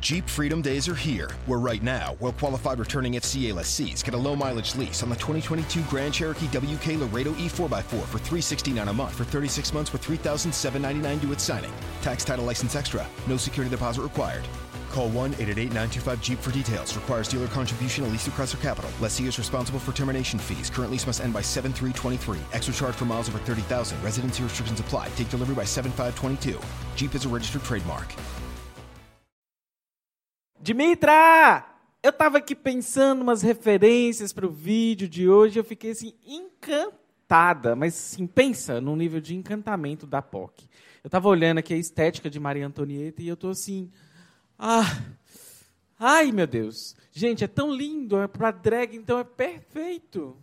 Jeep Freedom Days are here, where right now, well qualified returning FCA lessees get a low mileage lease on the 2022 Grand Cherokee WK Laredo E4x4 for 369 a month for 36 months with $3,799 due at signing. Tax title license extra. No security deposit required. Call 1 888 925 Jeep for details. Requires dealer contribution at least through Chrysler Capital. Lessee is responsible for termination fees. Current lease must end by 7323. Extra charge for miles over 30,000. Residency restrictions apply. Take delivery by 7522. Jeep is a registered trademark. Dimitra! Eu tava aqui pensando umas referências para o vídeo de hoje, eu fiquei assim encantada, mas assim, pensa no nível de encantamento da POC. Eu tava olhando aqui a estética de Maria Antonieta e eu tô assim, ah, ai meu Deus. Gente, é tão lindo, é para drag, então é perfeito.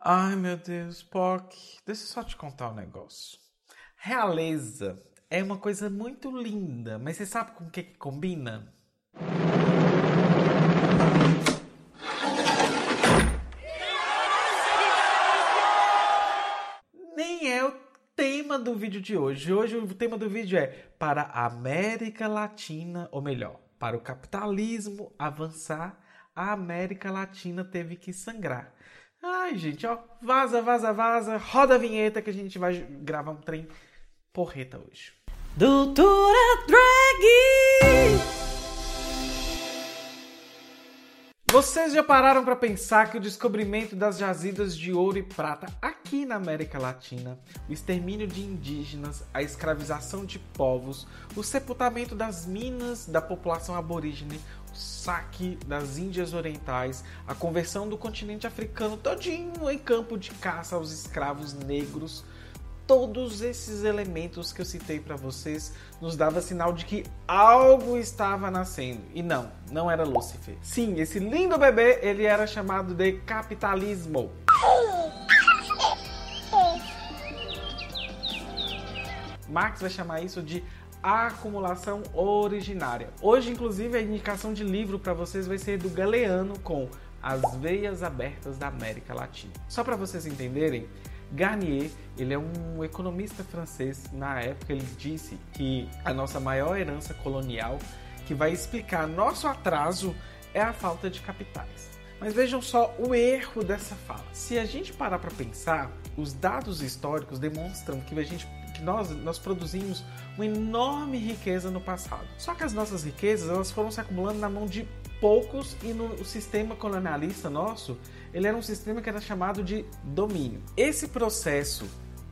Ai meu Deus, POC, deixa eu só te contar um negócio. Realeza é uma coisa muito linda, mas você sabe com o que, que combina? Nem é o tema do vídeo de hoje. Hoje o tema do vídeo é para a América Latina, ou melhor, para o capitalismo avançar, a América Latina teve que sangrar. Ai, gente, ó, vaza, vaza, vaza, roda a vinheta que a gente vai gravar um trem porreta hoje. Doutora Drag! Vocês já pararam para pensar que o descobrimento das jazidas de ouro e prata aqui na América Latina, o extermínio de indígenas, a escravização de povos, o sepultamento das minas da população aborígene, o saque das Índias Orientais, a conversão do continente africano todinho em campo de caça aos escravos negros, todos esses elementos que eu citei para vocês nos dava sinal de que algo estava nascendo. E não, não era Lúcifer. Sim, esse lindo bebê, ele era chamado de capitalismo. Marx vai chamar isso de acumulação originária. Hoje, inclusive, a indicação de livro para vocês vai ser do Galeano com As Veias Abertas da América Latina. Só para vocês entenderem, Garnier, ele é um economista francês. Na época, ele disse que a nossa maior herança colonial, que vai explicar nosso atraso, é a falta de capitais. Mas vejam só o erro dessa fala. Se a gente parar para pensar, os dados históricos demonstram que a gente que nós, nós produzimos uma enorme riqueza no passado. Só que as nossas riquezas elas foram se acumulando na mão de poucos e no sistema colonialista nosso ele era um sistema que era chamado de domínio. Esse processo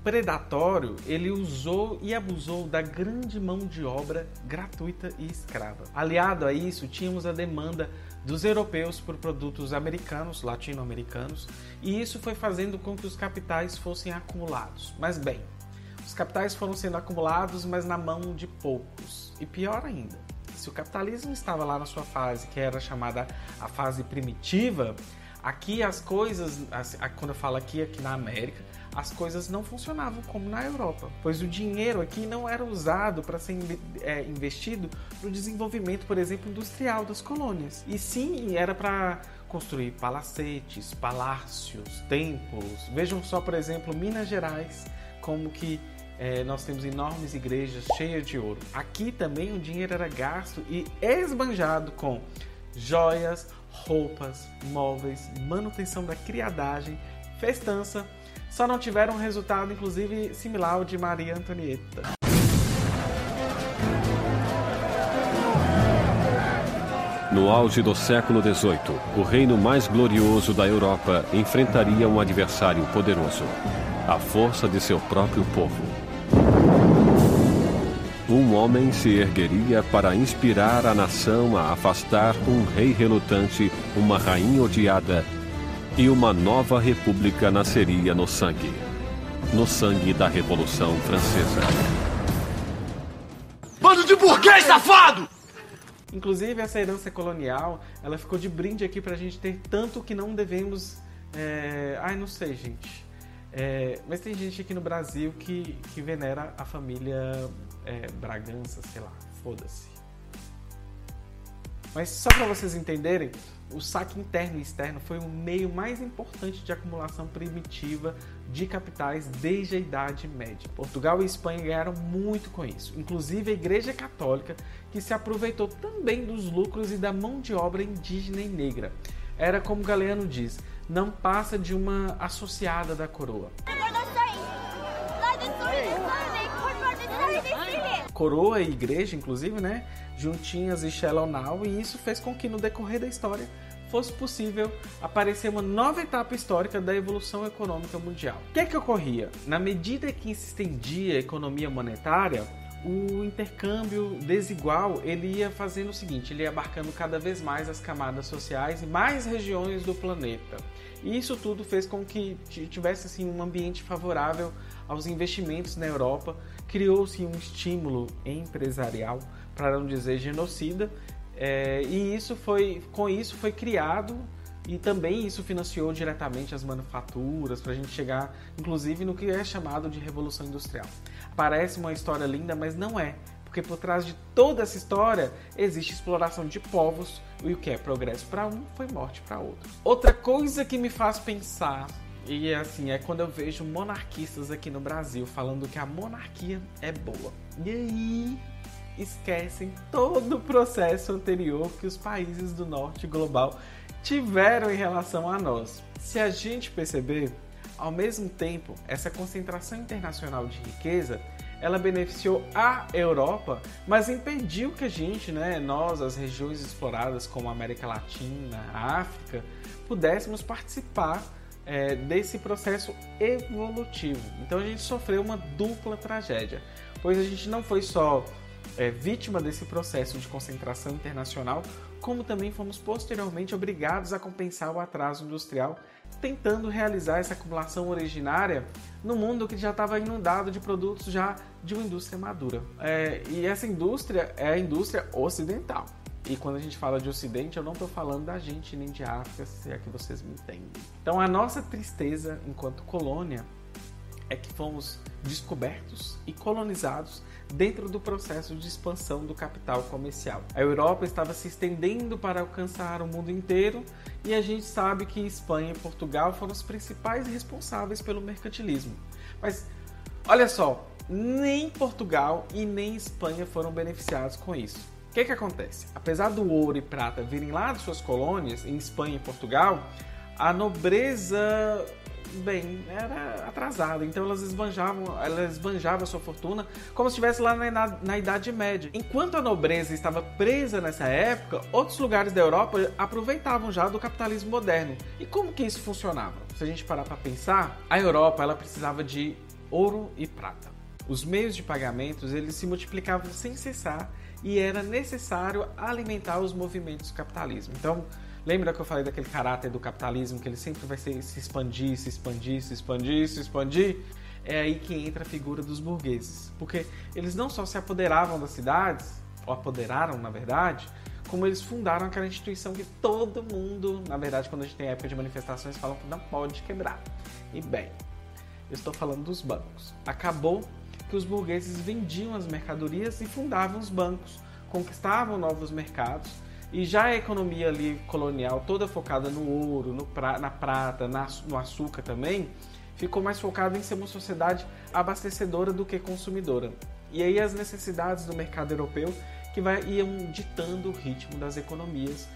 predatório, ele usou e abusou da grande mão de obra gratuita e escrava. Aliado a isso, tínhamos a demanda dos europeus por produtos americanos, latino-americanos, e isso foi fazendo com que os capitais fossem acumulados. Mas bem, os capitais foram sendo acumulados, mas na mão de poucos. E pior ainda, se o capitalismo estava lá na sua fase, que era chamada a fase primitiva, Aqui as coisas, quando eu falo aqui, aqui na América, as coisas não funcionavam como na Europa, pois o dinheiro aqui não era usado para ser é, investido no desenvolvimento, por exemplo, industrial das colônias, e sim era para construir palacetes, palácios, templos. Vejam só, por exemplo, Minas Gerais, como que é, nós temos enormes igrejas cheias de ouro. Aqui também o dinheiro era gasto e esbanjado com joias, roupas, móveis, manutenção da criadagem, festança, só não tiveram um resultado, inclusive, similar ao de Maria Antonieta. No auge do século XVIII, o reino mais glorioso da Europa enfrentaria um adversário poderoso, a força de seu próprio povo. Um homem se ergueria para inspirar a nação a afastar um rei relutante, uma rainha odiada, e uma nova república nasceria no sangue no sangue da Revolução Francesa. Bando de burguês safado! Inclusive, essa herança colonial, ela ficou de brinde aqui pra gente ter tanto que não devemos. É... Ai, não sei, gente. É... Mas tem gente aqui no Brasil que, que venera a família é, Bragança, sei lá, foda-se. Mas só para vocês entenderem, o saque interno e externo foi o meio mais importante de acumulação primitiva de capitais desde a Idade Média. Portugal e Espanha ganharam muito com isso, inclusive a Igreja Católica, que se aproveitou também dos lucros e da mão de obra indígena e negra. Era como Galeano diz, não passa de uma associada da coroa. Coroa e igreja, inclusive, né? Juntinhas e Shallow Now, e isso fez com que no decorrer da história fosse possível aparecer uma nova etapa histórica da evolução econômica mundial. O que é que ocorria? Na medida que se estendia a economia monetária, o intercâmbio desigual ele ia fazendo o seguinte, ele ia abarcando cada vez mais as camadas sociais e mais regiões do planeta. E isso tudo fez com que tivesse assim um ambiente favorável aos investimentos na Europa, criou-se um estímulo empresarial, para não dizer genocida, é, e isso foi, com isso foi criado e também isso financiou diretamente as manufaturas para a gente chegar, inclusive, no que é chamado de revolução industrial. Parece uma história linda, mas não é, porque por trás de toda essa história existe exploração de povos e o que é progresso para um foi morte para outro. Outra coisa que me faz pensar e assim, é quando eu vejo monarquistas aqui no Brasil falando que a monarquia é boa. E aí esquecem todo o processo anterior que os países do norte global tiveram em relação a nós. Se a gente perceber, ao mesmo tempo, essa concentração internacional de riqueza, ela beneficiou a Europa, mas impediu que a gente, né, nós, as regiões exploradas como a América Latina, a África, pudéssemos participar é, desse processo evolutivo. Então a gente sofreu uma dupla tragédia, pois a gente não foi só é, vítima desse processo de concentração internacional, como também fomos posteriormente obrigados a compensar o atraso industrial, tentando realizar essa acumulação originária no mundo que já estava inundado de produtos já de uma indústria madura. É, e essa indústria é a indústria ocidental. E quando a gente fala de Ocidente, eu não estou falando da gente nem de África, se é que vocês me entendem. Então, a nossa tristeza enquanto colônia é que fomos descobertos e colonizados dentro do processo de expansão do capital comercial. A Europa estava se estendendo para alcançar o mundo inteiro e a gente sabe que Espanha e Portugal foram os principais responsáveis pelo mercantilismo. Mas olha só, nem Portugal e nem Espanha foram beneficiados com isso. O que, que acontece? Apesar do ouro e prata virem lá de suas colônias, em Espanha e Portugal, a nobreza bem, era atrasada. Então elas esbanjavam, elas esbanjavam a sua fortuna como se estivesse lá na, na, Idade Média. Enquanto a nobreza estava presa nessa época, outros lugares da Europa aproveitavam já do capitalismo moderno. E como que isso funcionava? Se a gente parar para pensar, a Europa ela precisava de ouro e prata. Os meios de pagamentos eles se multiplicavam sem cessar e era necessário alimentar os movimentos do capitalismo. Então, Lembra que eu falei daquele caráter do capitalismo que ele sempre vai se expandir, se expandir, se expandir, se expandir? É aí que entra a figura dos burgueses, porque eles não só se apoderavam das cidades, ou apoderaram na verdade, como eles fundaram aquela instituição que todo mundo, na verdade, quando a gente tem época de manifestações, falam que não pode quebrar. E bem, eu estou falando dos bancos. Acabou que os burgueses vendiam as mercadorias e fundavam os bancos, conquistavam novos mercados e já a economia ali colonial, toda focada no ouro, no pra, na prata, na, no açúcar também, ficou mais focada em ser uma sociedade abastecedora do que consumidora. E aí as necessidades do mercado europeu que vai, iam ditando o ritmo das economias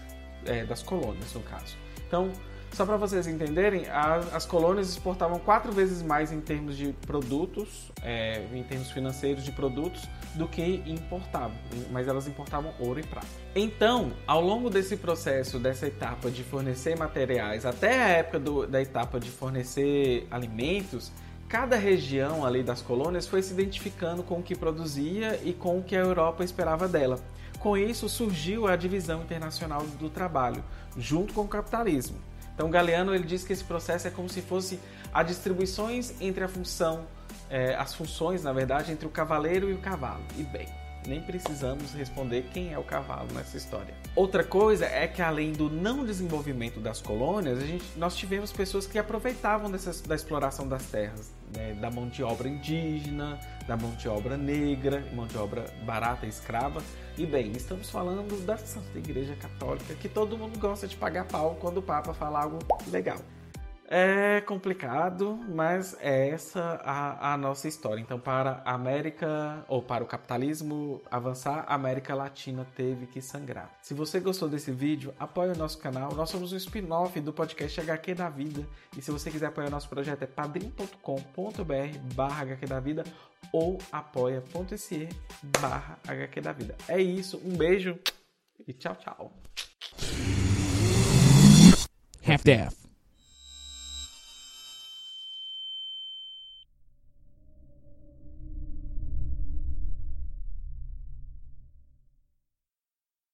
é, das colônias, no caso. Então, só para vocês entenderem, as, as, colônias exportavam quatro vezes mais em termos de produtos, é, em termos financeiros de produtos, do que importavam, mas elas importavam ouro e prata. Então, ao longo desse processo, dessa etapa de fornecer materiais, até a época do, da etapa de fornecer alimentos, cada região ali das colônias foi se identificando com o que produzia e com o que a Europa esperava dela. Com isso surgiu a divisão internacional do trabalho, junto com o capitalismo. Então Galeano ele diz que esse processo é como se fosse a distribuições entre a função, é, as funções, na verdade, entre o cavaleiro e o cavalo. E bem, nem precisamos responder quem é o cavalo nessa história. Outra coisa é que além do não desenvolvimento das colônias, gente, nós tivemos pessoas que aproveitavam da exploração das terras, né, da mão de obra indígena, da mão de obra negra, mão de obra barata e escrava. E bem, estamos falando da Santa Igreja Católica, que todo mundo gosta de pagar pau quando o Papa fala algo legal. É complicado, mas é essa a, a, nossa história. Então, para a América, ou para o capitalismo avançar, a América Latina teve que sangrar. Se você gostou desse vídeo, apoie o nosso canal. Nós somos um spin-off do podcast HQ da Vida. E se você quiser apoiar o nosso projeto, é padrim.com.br barra HQ da Vida ou apoia.se barra HQ da Vida. É isso, um beijo e tchau, tchau. Half-Death.